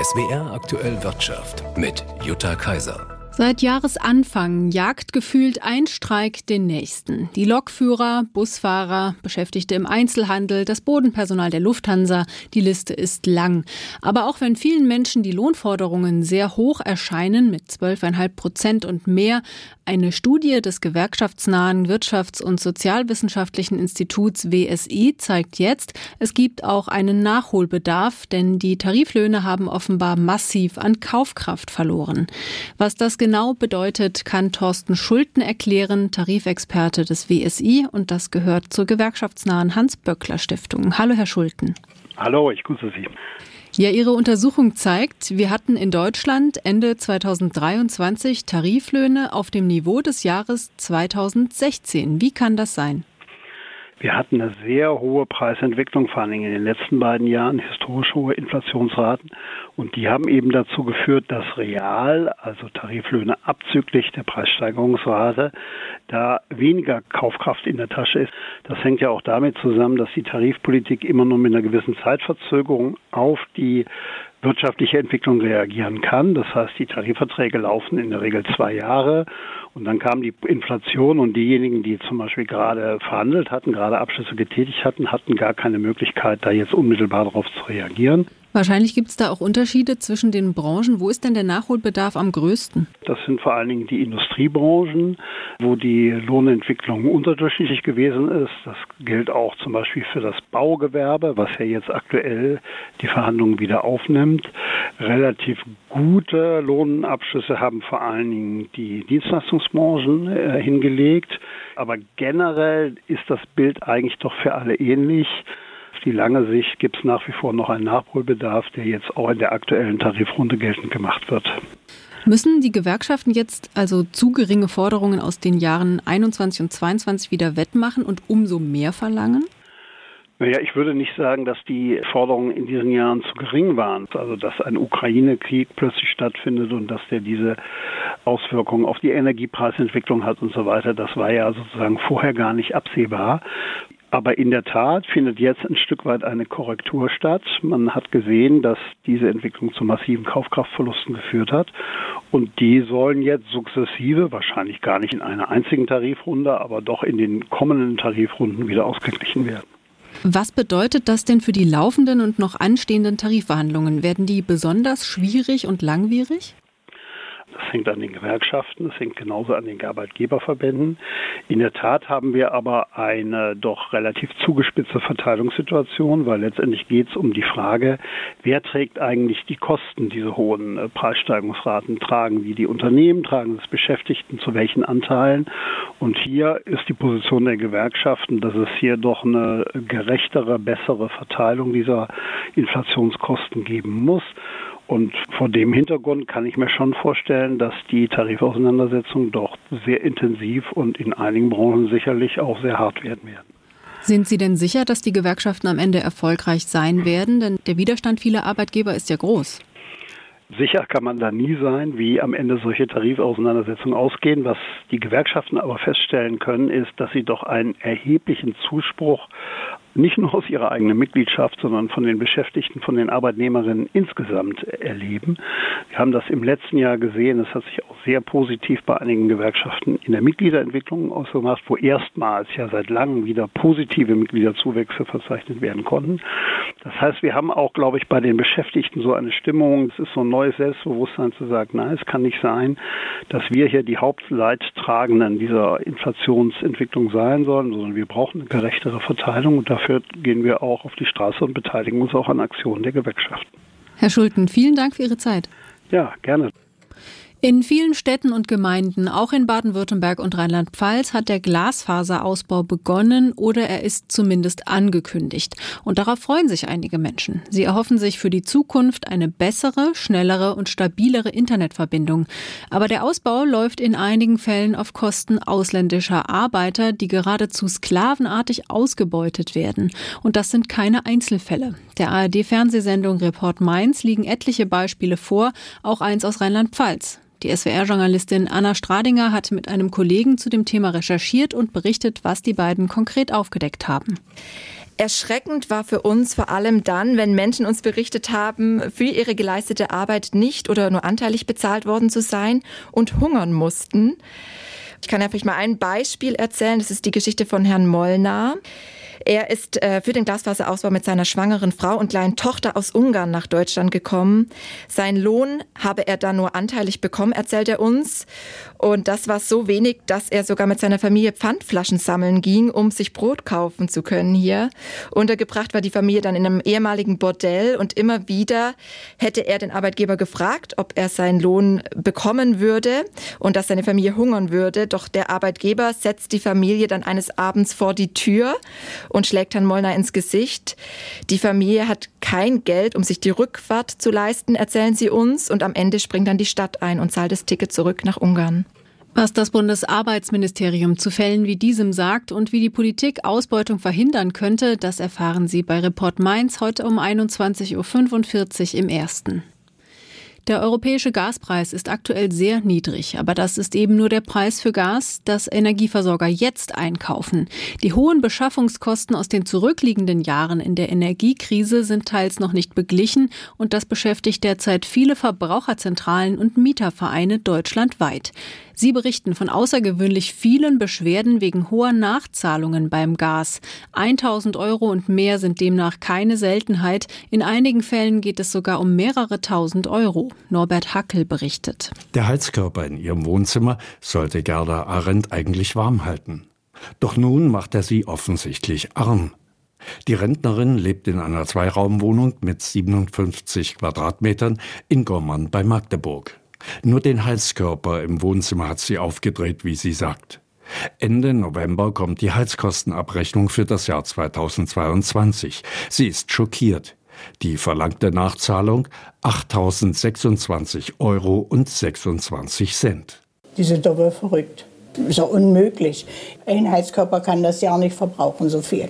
SWR aktuell Wirtschaft mit Jutta Kaiser. Seit Jahresanfang jagt gefühlt ein Streik den nächsten. Die Lokführer, Busfahrer, Beschäftigte im Einzelhandel, das Bodenpersonal der Lufthansa, die Liste ist lang. Aber auch wenn vielen Menschen die Lohnforderungen sehr hoch erscheinen, mit 12,5 Prozent und mehr, eine Studie des gewerkschaftsnahen Wirtschafts- und Sozialwissenschaftlichen Instituts WSI zeigt jetzt, es gibt auch einen Nachholbedarf, denn die Tariflöhne haben offenbar massiv an Kaufkraft verloren. Was das bedeutet, kann Thorsten Schulten erklären, Tarifexperte des WSI und das gehört zur gewerkschaftsnahen Hans-Böckler-Stiftung. Hallo, Herr Schulten. Hallo, ich grüße Sie. Ja, Ihre Untersuchung zeigt, wir hatten in Deutschland Ende 2023 Tariflöhne auf dem Niveau des Jahres 2016. Wie kann das sein? Wir hatten eine sehr hohe Preisentwicklung, vor allem in den letzten beiden Jahren, historisch hohe Inflationsraten. Und die haben eben dazu geführt, dass real, also Tariflöhne abzüglich der Preissteigerungsrate, da weniger Kaufkraft in der Tasche ist. Das hängt ja auch damit zusammen, dass die Tarifpolitik immer nur mit einer gewissen Zeitverzögerung auf die wirtschaftliche Entwicklung reagieren kann. Das heißt, die Tarifverträge laufen in der Regel zwei Jahre und dann kam die Inflation und diejenigen, die zum Beispiel gerade verhandelt hatten, gerade Abschlüsse getätigt hatten, hatten gar keine Möglichkeit, da jetzt unmittelbar darauf zu reagieren. Wahrscheinlich gibt es da auch Unterschiede zwischen den Branchen. Wo ist denn der Nachholbedarf am größten? Das sind vor allen Dingen die Industriebranchen, wo die Lohnentwicklung unterdurchschnittlich gewesen ist. Das gilt auch zum Beispiel für das Baugewerbe, was ja jetzt aktuell die Verhandlungen wieder aufnimmt. Relativ gute Lohnabschlüsse haben vor allen Dingen die Dienstleistungsbranchen äh, hingelegt. Aber generell ist das Bild eigentlich doch für alle ähnlich die lange Sicht gibt es nach wie vor noch einen Nachholbedarf, der jetzt auch in der aktuellen Tarifrunde geltend gemacht wird. Müssen die Gewerkschaften jetzt also zu geringe Forderungen aus den Jahren 21 und 22 wieder wettmachen und umso mehr verlangen? Naja, ich würde nicht sagen, dass die Forderungen in diesen Jahren zu gering waren. Also, dass ein Ukraine-Krieg plötzlich stattfindet und dass der diese Auswirkungen auf die Energiepreisentwicklung hat und so weiter, das war ja sozusagen vorher gar nicht absehbar. Aber in der Tat findet jetzt ein Stück weit eine Korrektur statt. Man hat gesehen, dass diese Entwicklung zu massiven Kaufkraftverlusten geführt hat. Und die sollen jetzt sukzessive, wahrscheinlich gar nicht in einer einzigen Tarifrunde, aber doch in den kommenden Tarifrunden wieder ausgeglichen werden. Was bedeutet das denn für die laufenden und noch anstehenden Tarifverhandlungen? Werden die besonders schwierig und langwierig? Das hängt an den Gewerkschaften, das hängt genauso an den Arbeitgeberverbänden. In der Tat haben wir aber eine doch relativ zugespitzte Verteilungssituation, weil letztendlich geht es um die Frage, wer trägt eigentlich die Kosten, diese hohen äh, Preissteigungsraten? Tragen die die Unternehmen, tragen das Beschäftigten, zu welchen Anteilen? Und hier ist die Position der Gewerkschaften, dass es hier doch eine gerechtere, bessere Verteilung dieser Inflationskosten geben muss. Und vor dem Hintergrund kann ich mir schon vorstellen, dass die Tarifauseinandersetzungen doch sehr intensiv und in einigen Branchen sicherlich auch sehr hart werden werden. Sind Sie denn sicher, dass die Gewerkschaften am Ende erfolgreich sein werden? Denn der Widerstand vieler Arbeitgeber ist ja groß. Sicher kann man da nie sein, wie am Ende solche Tarifauseinandersetzungen ausgehen. Was die Gewerkschaften aber feststellen können, ist, dass sie doch einen erheblichen Zuspruch nicht nur aus ihrer eigenen Mitgliedschaft, sondern von den Beschäftigten, von den Arbeitnehmerinnen insgesamt erleben. Wir haben das im letzten Jahr gesehen. Es hat sich auch sehr positiv bei einigen Gewerkschaften in der Mitgliederentwicklung ausgemacht, wo erstmals ja seit langem wieder positive Mitgliederzuwächse verzeichnet werden konnten. Das heißt, wir haben auch, glaube ich, bei den Beschäftigten so eine Stimmung, es ist so ein neues Selbstbewusstsein zu sagen, nein, es kann nicht sein, dass wir hier die Hauptleidtragenden dieser Inflationsentwicklung sein sollen, sondern wir brauchen eine gerechtere Verteilung und dafür dafür gehen wir auch auf die Straße und beteiligen uns auch an Aktionen der Gewerkschaften. Herr Schulten, vielen Dank für Ihre Zeit. Ja, gerne. In vielen Städten und Gemeinden, auch in Baden-Württemberg und Rheinland-Pfalz, hat der Glasfaserausbau begonnen oder er ist zumindest angekündigt. Und darauf freuen sich einige Menschen. Sie erhoffen sich für die Zukunft eine bessere, schnellere und stabilere Internetverbindung. Aber der Ausbau läuft in einigen Fällen auf Kosten ausländischer Arbeiter, die geradezu sklavenartig ausgebeutet werden. Und das sind keine Einzelfälle. Der ARD-Fernsehsendung Report Mainz liegen etliche Beispiele vor, auch eins aus Rheinland-Pfalz. Die SWR-Journalistin Anna Stradinger hat mit einem Kollegen zu dem Thema recherchiert und berichtet, was die beiden konkret aufgedeckt haben. Erschreckend war für uns vor allem dann, wenn Menschen uns berichtet haben, für ihre geleistete Arbeit nicht oder nur anteilig bezahlt worden zu sein und hungern mussten. Ich kann ja vielleicht mal ein Beispiel erzählen. Das ist die Geschichte von Herrn Molnar. Er ist äh, für den Glasfaserausbau mit seiner schwangeren Frau und kleinen Tochter aus Ungarn nach Deutschland gekommen. Sein Lohn habe er dann nur anteilig bekommen, erzählt er uns. Und das war so wenig, dass er sogar mit seiner Familie Pfandflaschen sammeln ging, um sich Brot kaufen zu können hier. Untergebracht war die Familie dann in einem ehemaligen Bordell und immer wieder hätte er den Arbeitgeber gefragt, ob er seinen Lohn bekommen würde und dass seine Familie hungern würde. Doch der Arbeitgeber setzt die Familie dann eines Abends vor die Tür und schlägt Herrn Mollner ins Gesicht. Die Familie hat kein Geld, um sich die Rückfahrt zu leisten, erzählen sie uns. Und am Ende springt dann die Stadt ein und zahlt das Ticket zurück nach Ungarn. Was das Bundesarbeitsministerium zu Fällen wie diesem sagt und wie die Politik Ausbeutung verhindern könnte, das erfahren Sie bei Report Mainz heute um 21.45 Uhr im ersten. Der europäische Gaspreis ist aktuell sehr niedrig, aber das ist eben nur der Preis für Gas, das Energieversorger jetzt einkaufen. Die hohen Beschaffungskosten aus den zurückliegenden Jahren in der Energiekrise sind teils noch nicht beglichen und das beschäftigt derzeit viele Verbraucherzentralen und Mietervereine deutschlandweit. Sie berichten von außergewöhnlich vielen Beschwerden wegen hoher Nachzahlungen beim Gas. 1000 Euro und mehr sind demnach keine Seltenheit. In einigen Fällen geht es sogar um mehrere tausend Euro. Norbert Hackel berichtet. Der Heizkörper in ihrem Wohnzimmer sollte Gerda Arendt eigentlich warm halten. Doch nun macht er sie offensichtlich arm. Die Rentnerin lebt in einer Zweiraumwohnung mit 57 Quadratmetern in Gommern bei Magdeburg. Nur den Heizkörper im Wohnzimmer hat sie aufgedreht, wie sie sagt. Ende November kommt die Heizkostenabrechnung für das Jahr 2022. Sie ist schockiert. Die verlangte Nachzahlung 8.026 Euro und 26 Cent. Die sind wohl verrückt. Ist doch unmöglich. Ein Heizkörper kann das Jahr nicht verbrauchen, so viel.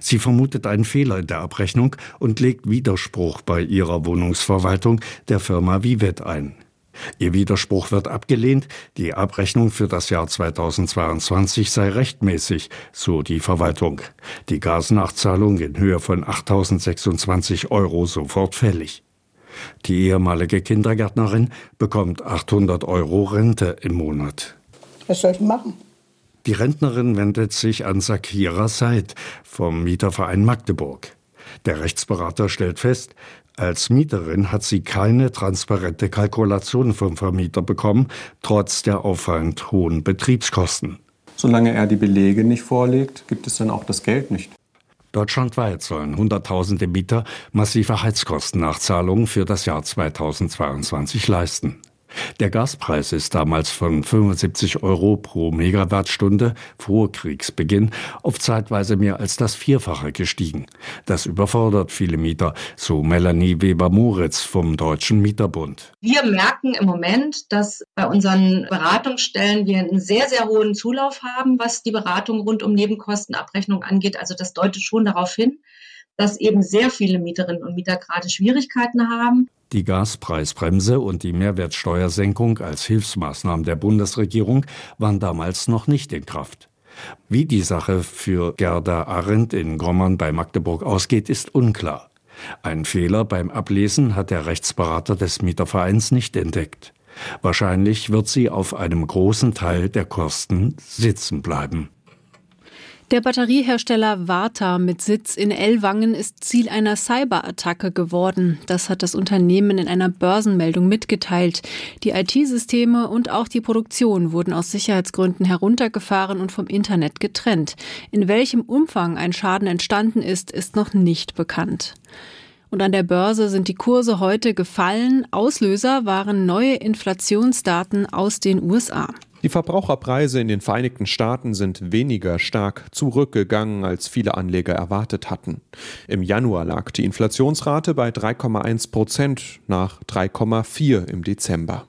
Sie vermutet einen Fehler in der Abrechnung und legt Widerspruch bei ihrer Wohnungsverwaltung der Firma Vivet ein. Ihr Widerspruch wird abgelehnt, die Abrechnung für das Jahr 2022 sei rechtmäßig, so die Verwaltung. Die Gasnachzahlung in Höhe von 8.026 Euro sofort fällig. Die ehemalige Kindergärtnerin bekommt 800 Euro Rente im Monat. Was soll ich machen? Die Rentnerin wendet sich an Sakira Seid vom Mieterverein Magdeburg. Der Rechtsberater stellt fest, als Mieterin hat sie keine transparente Kalkulation vom Vermieter bekommen, trotz der auffallend hohen Betriebskosten. Solange er die Belege nicht vorlegt, gibt es dann auch das Geld nicht. Deutschlandweit sollen Hunderttausende Mieter massive Heizkostennachzahlungen für das Jahr 2022 leisten. Der Gaspreis ist damals von 75 Euro pro Megawattstunde vor Kriegsbeginn auf zeitweise mehr als das Vierfache gestiegen. Das überfordert viele Mieter, so Melanie Weber-Moritz vom Deutschen Mieterbund. Wir merken im Moment, dass bei unseren Beratungsstellen wir einen sehr, sehr hohen Zulauf haben, was die Beratung rund um Nebenkostenabrechnung angeht. Also das deutet schon darauf hin, dass eben sehr viele Mieterinnen und Mieter gerade Schwierigkeiten haben. Die Gaspreisbremse und die Mehrwertsteuersenkung als Hilfsmaßnahmen der Bundesregierung waren damals noch nicht in Kraft. Wie die Sache für Gerda Arendt in Grommern bei Magdeburg ausgeht, ist unklar. Ein Fehler beim Ablesen hat der Rechtsberater des Mietervereins nicht entdeckt. Wahrscheinlich wird sie auf einem großen Teil der Kosten sitzen bleiben. Der Batteriehersteller Varta mit Sitz in Ellwangen ist Ziel einer Cyberattacke geworden. Das hat das Unternehmen in einer Börsenmeldung mitgeteilt. Die IT-Systeme und auch die Produktion wurden aus Sicherheitsgründen heruntergefahren und vom Internet getrennt. In welchem Umfang ein Schaden entstanden ist, ist noch nicht bekannt. Und an der Börse sind die Kurse heute gefallen. Auslöser waren neue Inflationsdaten aus den USA. Die Verbraucherpreise in den Vereinigten Staaten sind weniger stark zurückgegangen, als viele Anleger erwartet hatten. Im Januar lag die Inflationsrate bei 3,1 Prozent nach 3,4 im Dezember.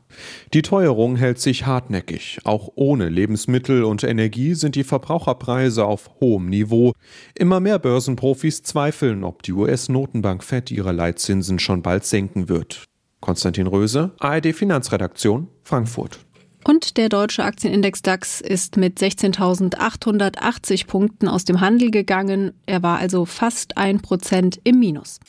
Die Teuerung hält sich hartnäckig. Auch ohne Lebensmittel und Energie sind die Verbraucherpreise auf hohem Niveau. Immer mehr Börsenprofis zweifeln, ob die US-Notenbank Fed ihre Leitzinsen schon bald senken wird. Konstantin Röse, ARD Finanzredaktion, Frankfurt. Und der deutsche Aktienindex DAX ist mit 16.880 Punkten aus dem Handel gegangen. Er war also fast ein Prozent im Minus.